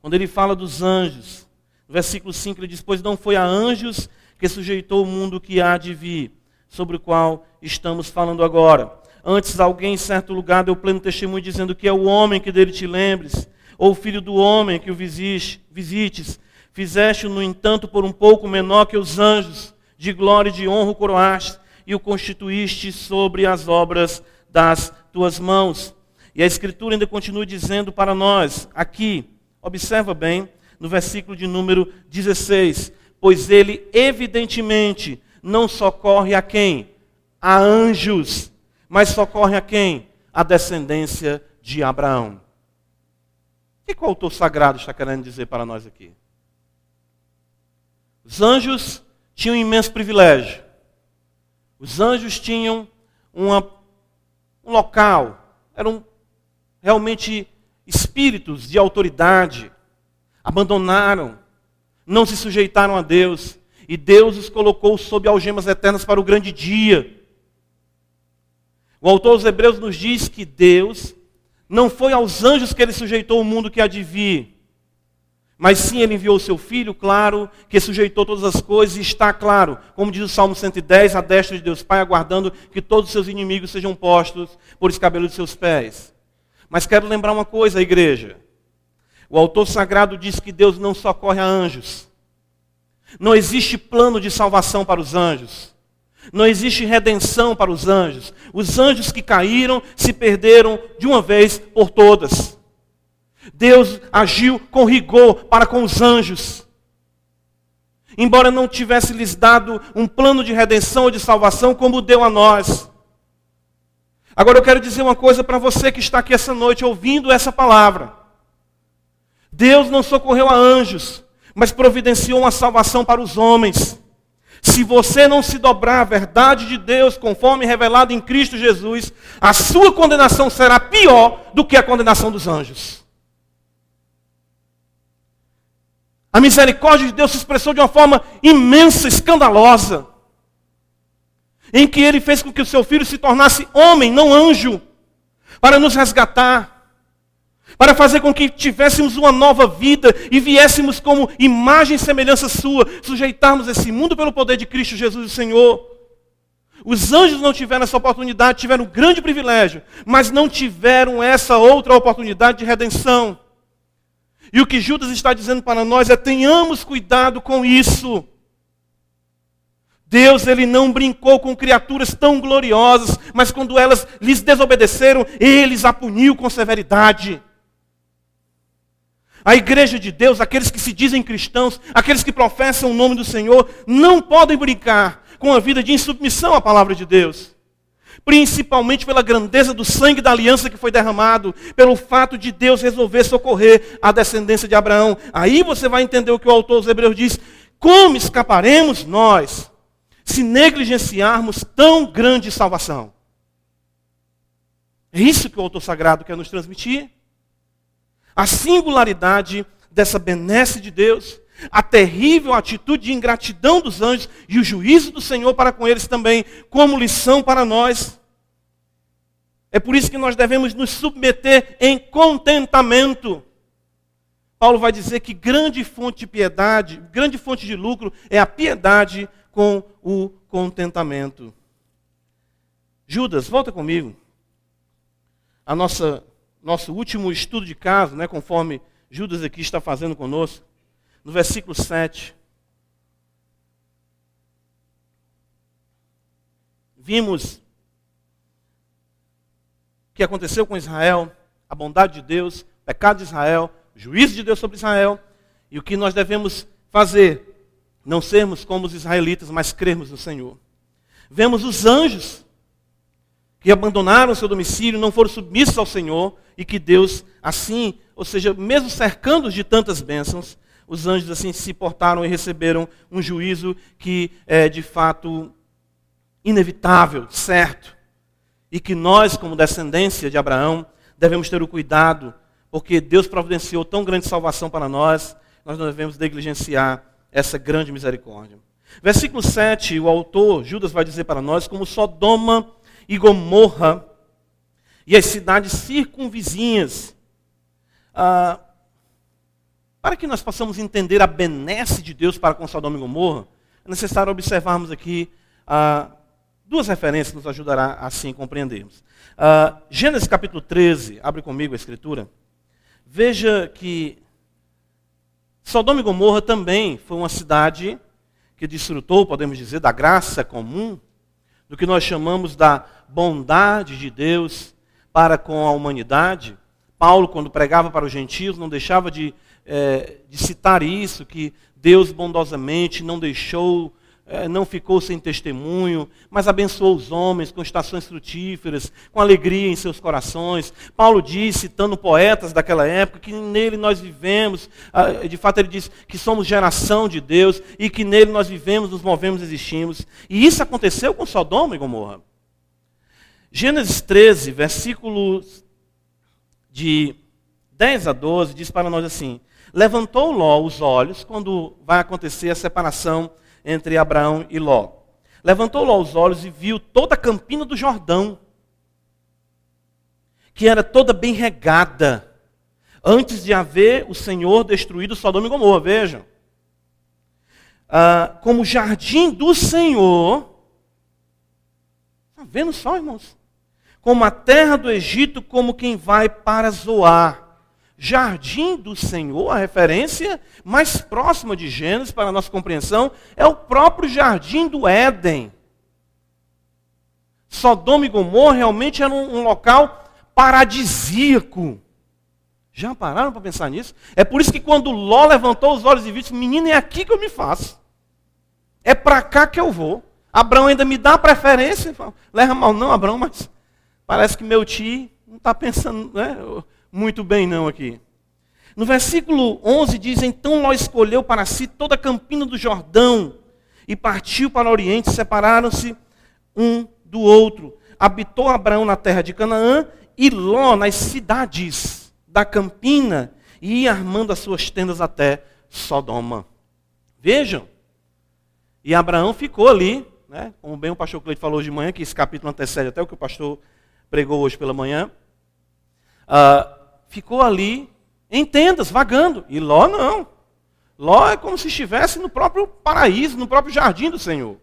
quando ele fala dos anjos, no versículo 5 ele diz: Pois não foi a anjos que sujeitou o mundo que há de vir, sobre o qual estamos falando agora. Antes, alguém em certo lugar deu pleno testemunho, dizendo que é o homem que dele te lembres, ou o filho do homem que o visites. Fizeste-o, no entanto, por um pouco menor que os anjos, de glória e de honra o coroaste, e o constituíste sobre as obras das tuas mãos. E a Escritura ainda continua dizendo para nós, aqui, Observa bem no versículo de número 16: Pois ele evidentemente não socorre a quem? A anjos, mas socorre a quem? A descendência de Abraão. O que o autor sagrado está querendo dizer para nós aqui? Os anjos tinham um imenso privilégio. Os anjos tinham uma, um local, eram realmente espíritos de autoridade abandonaram, não se sujeitaram a Deus, e Deus os colocou sob algemas eternas para o grande dia. O autor aos Hebreus nos diz que Deus não foi aos anjos que ele sujeitou o mundo que há de vir, mas sim ele enviou o seu filho, claro, que sujeitou todas as coisas e está claro, como diz o Salmo 110, a destra de Deus Pai, aguardando que todos os seus inimigos sejam postos por escabelo de seus pés. Mas quero lembrar uma coisa, igreja. O autor sagrado diz que Deus não socorre a anjos. Não existe plano de salvação para os anjos. Não existe redenção para os anjos. Os anjos que caíram se perderam de uma vez por todas. Deus agiu com rigor para com os anjos. Embora não tivesse lhes dado um plano de redenção ou de salvação como deu a nós. Agora eu quero dizer uma coisa para você que está aqui essa noite ouvindo essa palavra. Deus não socorreu a anjos, mas providenciou uma salvação para os homens. Se você não se dobrar à verdade de Deus, conforme revelado em Cristo Jesus, a sua condenação será pior do que a condenação dos anjos. A misericórdia de Deus se expressou de uma forma imensa, escandalosa em que ele fez com que o seu filho se tornasse homem, não anjo, para nos resgatar, para fazer com que tivéssemos uma nova vida e viéssemos como imagem e semelhança sua, sujeitarmos esse mundo pelo poder de Cristo Jesus, o Senhor. Os anjos não tiveram essa oportunidade, tiveram um grande privilégio, mas não tiveram essa outra oportunidade de redenção. E o que Judas está dizendo para nós é: tenhamos cuidado com isso. Deus ele não brincou com criaturas tão gloriosas, mas quando elas lhes desobedeceram, eles a puniu com severidade. A igreja de Deus, aqueles que se dizem cristãos, aqueles que professam o nome do Senhor, não podem brincar com a vida de insubmissão à palavra de Deus. Principalmente pela grandeza do sangue da aliança que foi derramado, pelo fato de Deus resolver socorrer a descendência de Abraão. Aí você vai entender o que o autor dos Hebreus diz: como escaparemos nós se negligenciarmos tão grande salvação. É isso que o autor sagrado quer nos transmitir. A singularidade dessa benesse de Deus, a terrível atitude de ingratidão dos anjos e o juízo do Senhor para com eles também, como lição para nós. É por isso que nós devemos nos submeter em contentamento. Paulo vai dizer que grande fonte de piedade, grande fonte de lucro é a piedade com o contentamento. Judas, volta comigo. A nossa nosso último estudo de caso, né, conforme Judas aqui está fazendo conosco, no versículo 7. Vimos o que aconteceu com Israel, a bondade de Deus, o pecado de Israel, o juízo de Deus sobre Israel, e o que nós devemos fazer não sermos como os israelitas, mas crermos no Senhor. Vemos os anjos que abandonaram seu domicílio, não foram submissos ao Senhor e que Deus assim, ou seja, mesmo cercando-os de tantas bênçãos, os anjos assim se portaram e receberam um juízo que é de fato inevitável, certo, e que nós, como descendência de Abraão, devemos ter o cuidado, porque Deus providenciou tão grande salvação para nós, nós não devemos negligenciar essa grande misericórdia. Versículo 7, o autor, Judas, vai dizer para nós como Sodoma e Gomorra e as cidades circunvizinhas. Ah, para que nós possamos entender a benesse de Deus para com Sodoma e Gomorra, é necessário observarmos aqui ah, duas referências que nos ajudará assim compreendermos. Ah, Gênesis capítulo 13, abre comigo a escritura. Veja que Sodoma e Gomorra também foi uma cidade que desfrutou, podemos dizer, da graça comum, do que nós chamamos da bondade de Deus para com a humanidade. Paulo, quando pregava para os gentios, não deixava de, é, de citar isso, que Deus bondosamente não deixou é, não ficou sem testemunho, mas abençoou os homens com estações frutíferas, com alegria em seus corações. Paulo diz, citando poetas daquela época, que nele nós vivemos, ah, de fato ele diz que somos geração de Deus e que nele nós vivemos, nos movemos, existimos. E isso aconteceu com Sodoma e Gomorra. Gênesis 13, versículos de 10 a 12, diz para nós assim: Levantou Ló os olhos quando vai acontecer a separação entre Abraão e Ló. Levantou Ló os olhos e viu toda a campina do Jordão, que era toda bem regada, antes de haver o Senhor destruído Sodoma e Gomorra. Vejam. Ah, como jardim do Senhor. Está vendo só, irmãos? Como a terra do Egito, como quem vai para Zoar jardim do Senhor, a referência mais próxima de Gênesis para a nossa compreensão, é o próprio jardim do Éden. Sodoma e Gomorra realmente era um, local paradisíaco. Já pararam para pensar nisso? É por isso que quando Ló levantou os olhos e viu, disse, menino, é aqui que eu me faço. É para cá que eu vou. Abraão ainda me dá preferência. Leva mal não, Abraão, mas parece que meu tio não está pensando, né? muito bem não aqui. No versículo 11 diz: Então Ló escolheu para si toda a campina do Jordão e partiu para o Oriente, separaram-se um do outro. Habitou Abraão na terra de Canaã e Ló nas cidades da campina e ia armando as suas tendas até Sodoma. Vejam. E Abraão ficou ali, né, como bem o pastor Cleide falou de manhã, que esse capítulo antecede até o que o pastor pregou hoje pela manhã. Uh, ficou ali em tendas, vagando. E Ló não. Ló é como se estivesse no próprio paraíso, no próprio jardim do Senhor.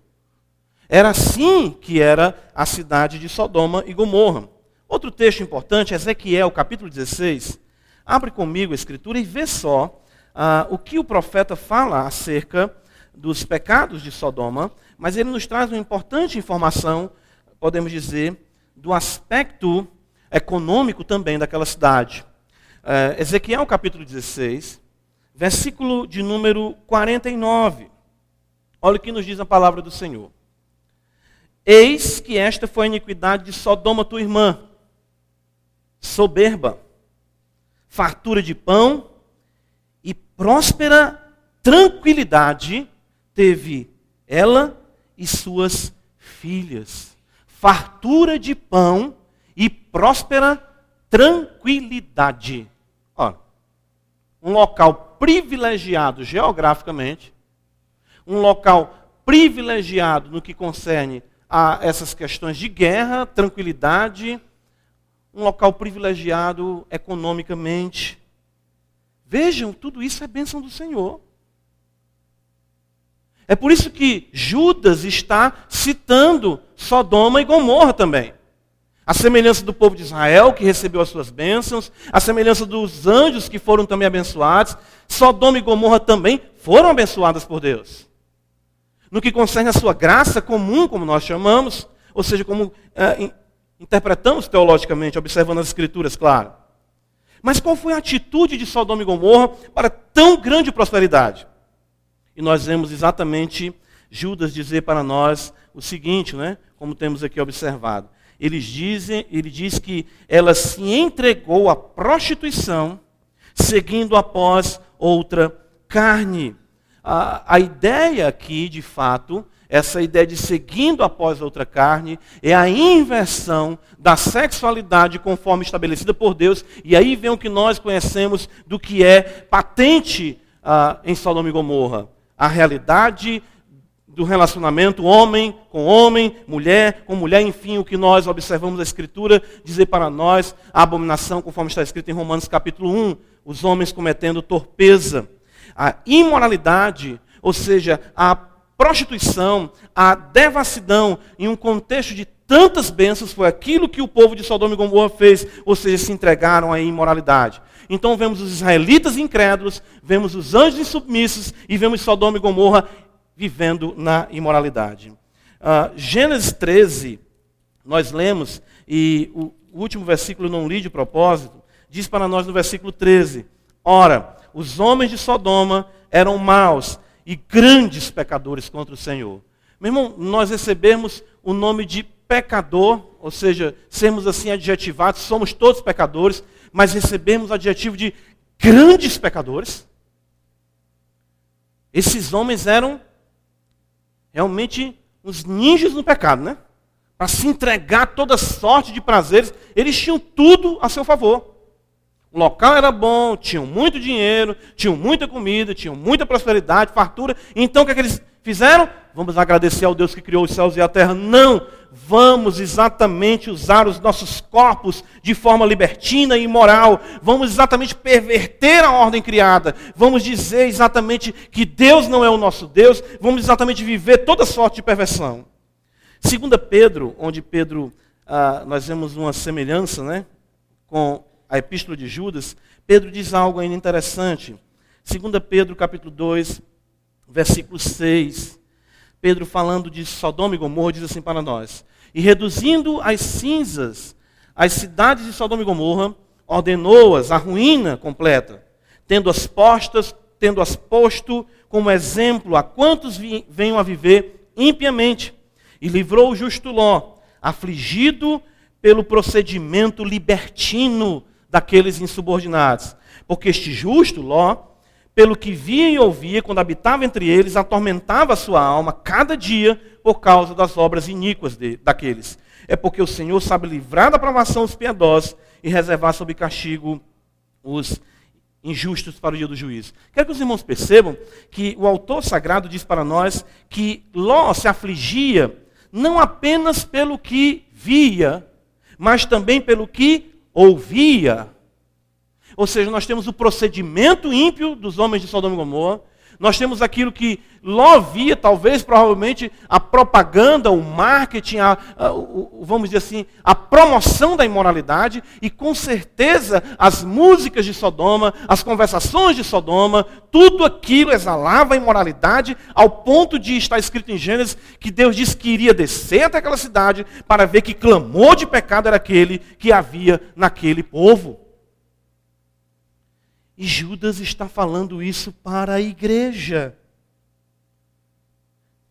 Era assim que era a cidade de Sodoma e Gomorra. Outro texto importante, Ezequiel, capítulo 16. Abre comigo a escritura e vê só ah, o que o profeta fala acerca dos pecados de Sodoma, mas ele nos traz uma importante informação, podemos dizer, do aspecto econômico também daquela cidade. Uh, Ezequiel capítulo 16, versículo de número 49. Olha o que nos diz a palavra do Senhor. Eis que esta foi a iniquidade de Sodoma, tua irmã, soberba, fartura de pão e próspera tranquilidade teve ela e suas filhas. Fartura de pão e próspera tranquilidade um local privilegiado geograficamente, um local privilegiado no que concerne a essas questões de guerra, tranquilidade, um local privilegiado economicamente. Vejam, tudo isso é bênção do Senhor. É por isso que Judas está citando Sodoma e Gomorra também. A semelhança do povo de Israel, que recebeu as suas bênçãos, a semelhança dos anjos que foram também abençoados, Sodoma e Gomorra também foram abençoadas por Deus. No que concerne a sua graça comum, como nós chamamos, ou seja, como é, interpretamos teologicamente, observando as Escrituras, claro. Mas qual foi a atitude de Sodoma e Gomorra para tão grande prosperidade? E nós vemos exatamente Judas dizer para nós o seguinte, né? como temos aqui observado. Eles dizem, ele diz que ela se entregou à prostituição, seguindo após outra carne. A, a ideia aqui, de fato, essa ideia de seguindo após outra carne, é a inversão da sexualidade conforme estabelecida por Deus. E aí vem o que nós conhecemos do que é patente ah, em Sodoma e Gomorra. A realidade do relacionamento homem com homem, mulher com mulher, enfim, o que nós observamos a Escritura dizer para nós, a abominação, conforme está escrito em Romanos capítulo 1, os homens cometendo torpeza. A imoralidade, ou seja, a prostituição, a devassidão, em um contexto de tantas bênçãos, foi aquilo que o povo de Sodoma e Gomorra fez, ou seja, se entregaram à imoralidade. Então vemos os israelitas incrédulos, vemos os anjos insubmissos e vemos Sodoma e Gomorra vivendo na imoralidade. Uh, Gênesis 13, nós lemos, e o último versículo não li de propósito, diz para nós no versículo 13: Ora, os homens de Sodoma eram maus e grandes pecadores contra o Senhor. Meu irmão, nós recebemos o nome de pecador, ou seja, sermos assim adjetivados, somos todos pecadores, mas recebemos o adjetivo de grandes pecadores. Esses homens eram realmente uns ninjas no pecado, né? Para se entregar a toda sorte de prazeres, eles tinham tudo a seu favor. O local era bom, tinham muito dinheiro, tinham muita comida, tinham muita prosperidade, fartura. Então o que, é que eles fizeram? Vamos agradecer ao Deus que criou os céus e a terra. Não! Vamos exatamente usar os nossos corpos de forma libertina e imoral. Vamos exatamente perverter a ordem criada. Vamos dizer exatamente que Deus não é o nosso Deus. Vamos exatamente viver toda sorte de perversão. Segunda Pedro, onde Pedro, ah, nós vemos uma semelhança né, com a epístola de Judas, Pedro diz algo ainda interessante. Segunda Pedro capítulo 2, versículo 6. Pedro falando de Sodoma e Gomorra, diz assim para nós: E reduzindo as cinzas as cidades de Sodoma e Gomorra, ordenou-as à ruína completa, tendo-as postas, tendo-as posto como exemplo a quantos venham a viver impiamente, e livrou o justo Ló, afligido pelo procedimento libertino daqueles insubordinados. Porque este justo, Ló, pelo que via e ouvia quando habitava entre eles, atormentava a sua alma cada dia por causa das obras iníquas de, daqueles. É porque o Senhor sabe livrar da provação os piedosos e reservar sob castigo os injustos para o dia do juízo. Quero que os irmãos percebam que o autor sagrado diz para nós que Ló se afligia não apenas pelo que via, mas também pelo que ouvia. Ou seja, nós temos o procedimento ímpio dos homens de Sodoma e Gomorra. Nós temos aquilo que Ló via, talvez, provavelmente, a propaganda, o marketing, a, a, o, vamos dizer assim, a promoção da imoralidade. E com certeza as músicas de Sodoma, as conversações de Sodoma, tudo aquilo exalava a imoralidade, ao ponto de estar escrito em Gênesis que Deus disse que iria descer até aquela cidade para ver que clamor de pecado era aquele que havia naquele povo. E Judas está falando isso para a igreja.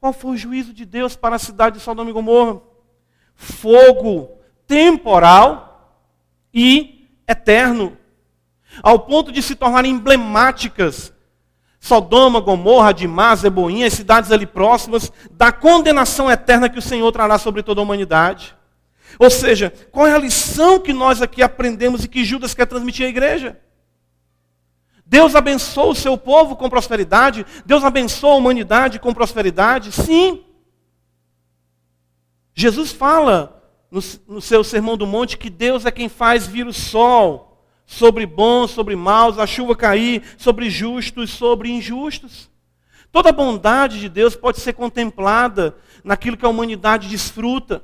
Qual foi o juízo de Deus para a cidade de Sodoma e Gomorra? Fogo temporal e eterno, ao ponto de se tornarem emblemáticas. Sodoma, Gomorra, Adimá, Zeboinha, as cidades ali próximas, da condenação eterna que o Senhor trará sobre toda a humanidade. Ou seja, qual é a lição que nós aqui aprendemos e que Judas quer transmitir à igreja? Deus abençoa o seu povo com prosperidade? Deus abençoa a humanidade com prosperidade? Sim. Jesus fala no, no, seu Sermão do Monte que Deus é quem faz vir o sol sobre bons, sobre maus, a chuva cair sobre justos, sobre injustos. Toda a bondade de Deus pode ser contemplada naquilo que a humanidade desfruta.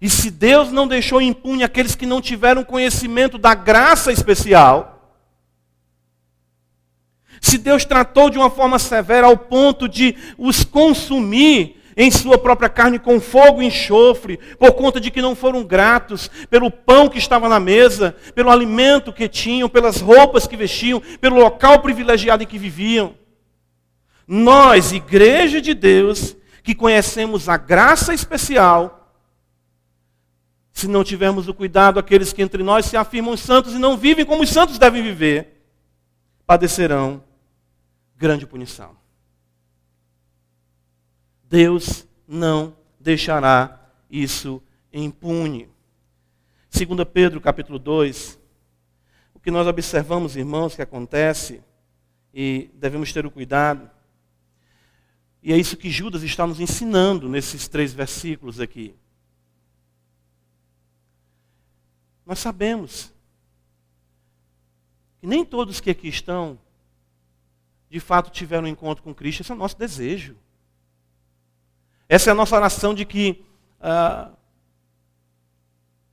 E se Deus não deixou impune aqueles que não tiveram conhecimento da graça especial, se Deus tratou de uma forma severa ao ponto de os consumir em sua própria carne com fogo e enxofre, por conta de que não foram gratos pelo pão que estava na mesa, pelo alimento que tinham, pelas roupas que vestiam, pelo local privilegiado em que viviam. Nós, igreja de Deus, que conhecemos a graça especial, se não tivermos o cuidado, aqueles que entre nós se afirmam santos e não vivem como os santos devem viver, padecerão grande punição. Deus não deixará isso impune. 2 Pedro capítulo 2, o que nós observamos, irmãos, que acontece, e devemos ter o cuidado, e é isso que Judas está nos ensinando nesses três versículos aqui. Nós sabemos que nem todos que aqui estão, de fato, tiveram um encontro com Cristo. Esse é o nosso desejo. Essa é a nossa oração de que ah,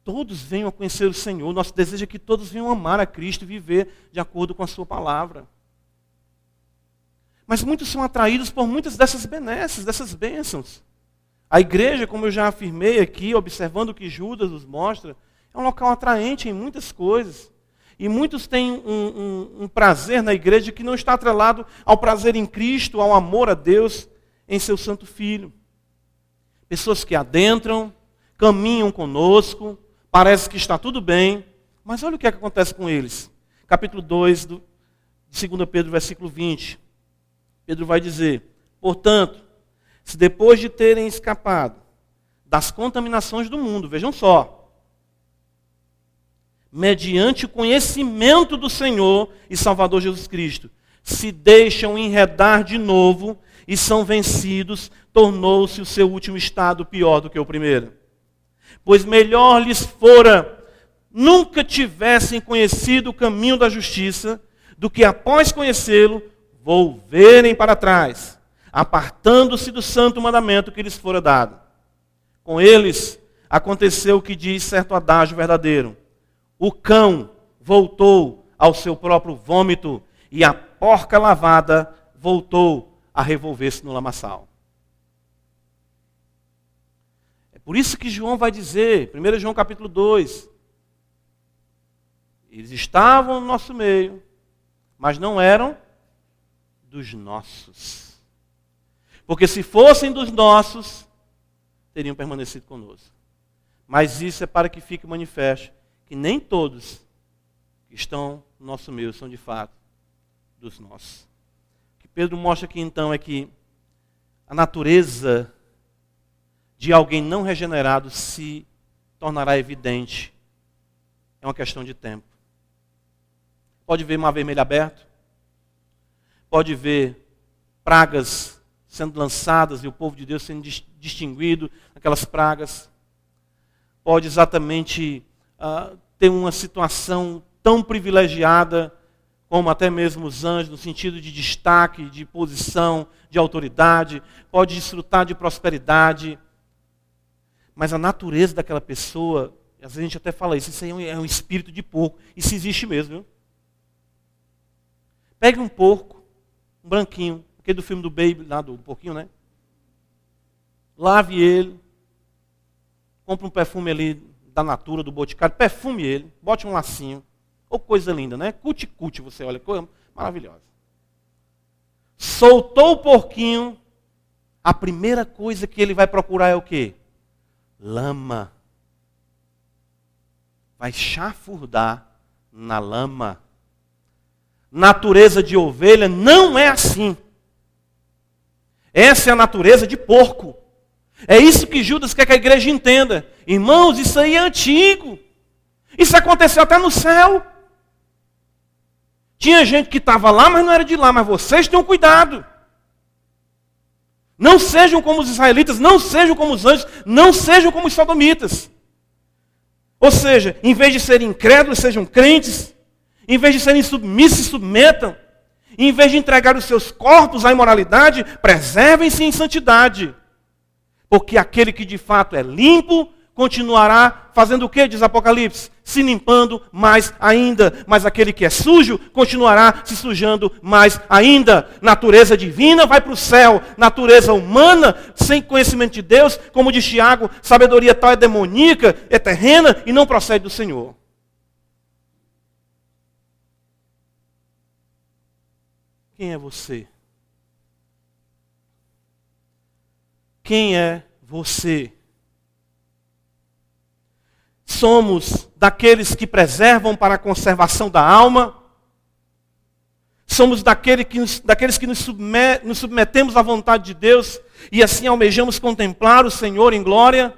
todos venham a conhecer o Senhor. Nosso desejo é que todos venham amar a Cristo e viver de acordo com a Sua palavra. Mas muitos são atraídos por muitas dessas benesses, dessas bênçãos. A igreja, como eu já afirmei aqui, observando o que Judas nos mostra, é um local atraente em muitas coisas. E muitos têm um, um, um, prazer na igreja que não está atrelado ao prazer em Cristo, ao amor a Deus em seu Santo Filho. Pessoas que adentram, caminham conosco, parece que está tudo bem, mas olha o que, é que acontece com eles. Capítulo 2 do, de 2 Pedro, versículo 20. Pedro vai dizer: Portanto, se depois de terem escapado das contaminações do mundo, vejam só, mediante o conhecimento do Senhor e Salvador Jesus Cristo, se deixam enredar de novo e são vencidos, tornou-se o seu último estado pior do que o primeiro. Pois melhor lhes fora nunca tivessem conhecido o caminho da justiça, do que após conhecê-lo, volverem para trás, apartando-se do santo mandamento que lhes fora dado. Com eles aconteceu o que diz certo adágio verdadeiro: o cão voltou ao seu próprio vômito e a porca lavada voltou a revolver-se no lamaçal. É por isso que João vai dizer, 1 João capítulo 2, eles estavam no nosso meio, mas não eram dos nossos. Porque se fossem dos nossos, teriam permanecido conosco. Mas isso é para que fique manifesto que nem todos que estão no nosso meio são de fato dos nossos. O que Pedro mostra aqui então é que a natureza de alguém não regenerado se tornará evidente. É uma questão de tempo. Pode ver mar vermelho aberto, pode ver pragas sendo lançadas e o povo de Deus sendo distinguido aquelas pragas. Pode exatamente uh, ter uma situação tão privilegiada como até mesmo os anjos, no sentido de destaque, de posição, de autoridade, pode desfrutar de prosperidade. Mas a natureza daquela pessoa, às vezes a gente até fala isso, isso aí é um é espírito de porco. Isso existe mesmo. Viu? Pegue um porco, um branquinho, aquele do filme do Baby, lá do porquinho, né? Lave ele, compre um perfume ali da Natura, do Boticário, perfume ele, bote um lacinho. Ou coisa linda, né? Cuti-cuti, você olha, coisa maravilhosa. Soltou o porquinho, a primeira coisa que ele vai procurar é o quê? Lama. Vai chafurdar na lama natureza de ovelha não é assim. Essa é a natureza de porco. É isso que Judas quer que a igreja entenda. Irmãos, isso aí é antigo. Isso aconteceu até no céu. Tinha gente que estava lá, mas não era de lá. Mas vocês tenham cuidado. Não sejam como os israelitas, não sejam como os anjos, não sejam como os sodomitas. Ou seja, em vez de serem incrédulos, sejam crentes. Em vez de serem submissos, se submetam. Em vez de entregar os seus corpos à imoralidade, preservem-se em santidade. Porque aquele que de fato é limpo, continuará fazendo o que, diz Apocalipse? Se limpando mais ainda. Mas aquele que é sujo, continuará se sujando mais ainda. Natureza divina vai para o céu. Natureza humana, sem conhecimento de Deus, como diz Tiago, sabedoria tal é demoníaca, é terrena e não procede do Senhor. Quem é você? Quem é você? Somos daqueles que preservam para a conservação da alma? Somos daquele que daqueles que nos, submet, nos submetemos à vontade de Deus e assim almejamos contemplar o Senhor em glória?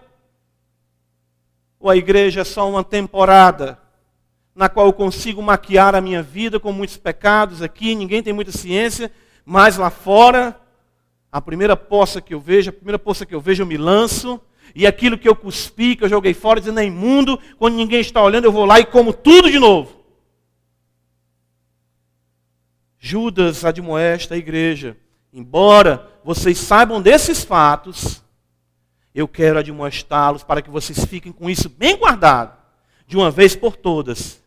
Ou a igreja é só uma temporada na qual eu consigo maquiar a minha vida com muitos pecados aqui, ninguém tem muita ciência, mas lá fora, a primeira poça que eu vejo, a primeira poça que eu vejo, eu me lanço, e aquilo que eu cuspi, que eu joguei fora, dizendo é imundo, quando ninguém está olhando, eu vou lá e como tudo de novo. Judas admoesta a igreja. Embora vocês saibam desses fatos, eu quero admoestá-los para que vocês fiquem com isso bem guardado, de uma vez por todas.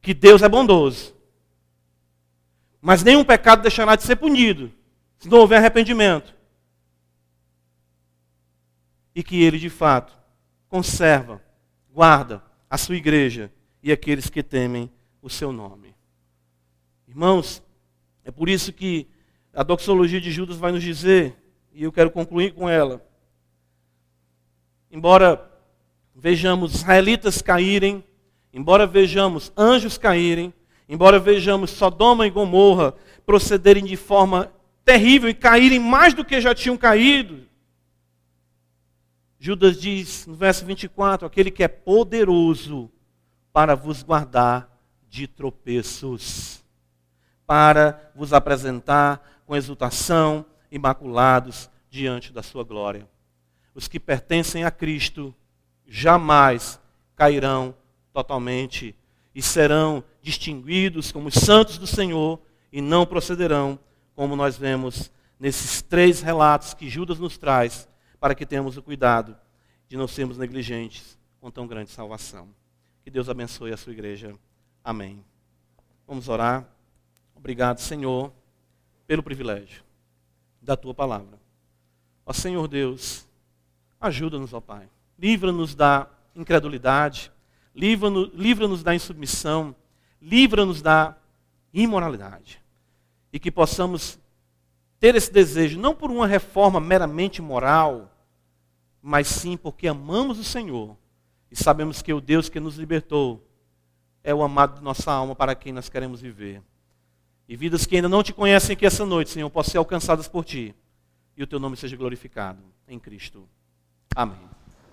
Que Deus é bondoso. Mas nenhum pecado deixará de ser punido, se não houver arrependimento. E que Ele, de fato, conserva, guarda a sua igreja e aqueles que temem o seu nome. Irmãos, é por isso que a doxologia de Judas vai nos dizer, e eu quero concluir com ela. Embora vejamos israelitas caírem, embora vejamos anjos caírem, embora vejamos Sodoma e Gomorra procederem de forma terrível e caírem mais do que já tinham caído, Judas diz no verso 24: aquele que é poderoso para vos guardar de tropeços para vos apresentar com exultação, imaculados diante da sua glória. Os que pertencem a Cristo jamais cairão totalmente e serão distinguidos como os santos do Senhor e não procederão como nós vemos nesses três relatos que Judas nos traz, para que tenhamos o cuidado de não sermos negligentes com tão grande salvação. Que Deus abençoe a sua igreja. Amém. Vamos orar. Obrigado, Senhor, pelo privilégio da tua palavra. Ó Senhor Deus, ajuda-nos, ó Pai. Livra-nos da incredulidade, livra-nos livra da insubmissão, livra-nos da imoralidade. E que possamos ter esse desejo, não por uma reforma meramente moral, mas sim porque amamos o Senhor e sabemos que o Deus que nos libertou é o amado de nossa alma para quem nós queremos viver. E vidas que ainda não te conhecem aqui essa noite, Senhor, possam ser alcançadas por ti. E o teu nome seja glorificado em Cristo. Amém.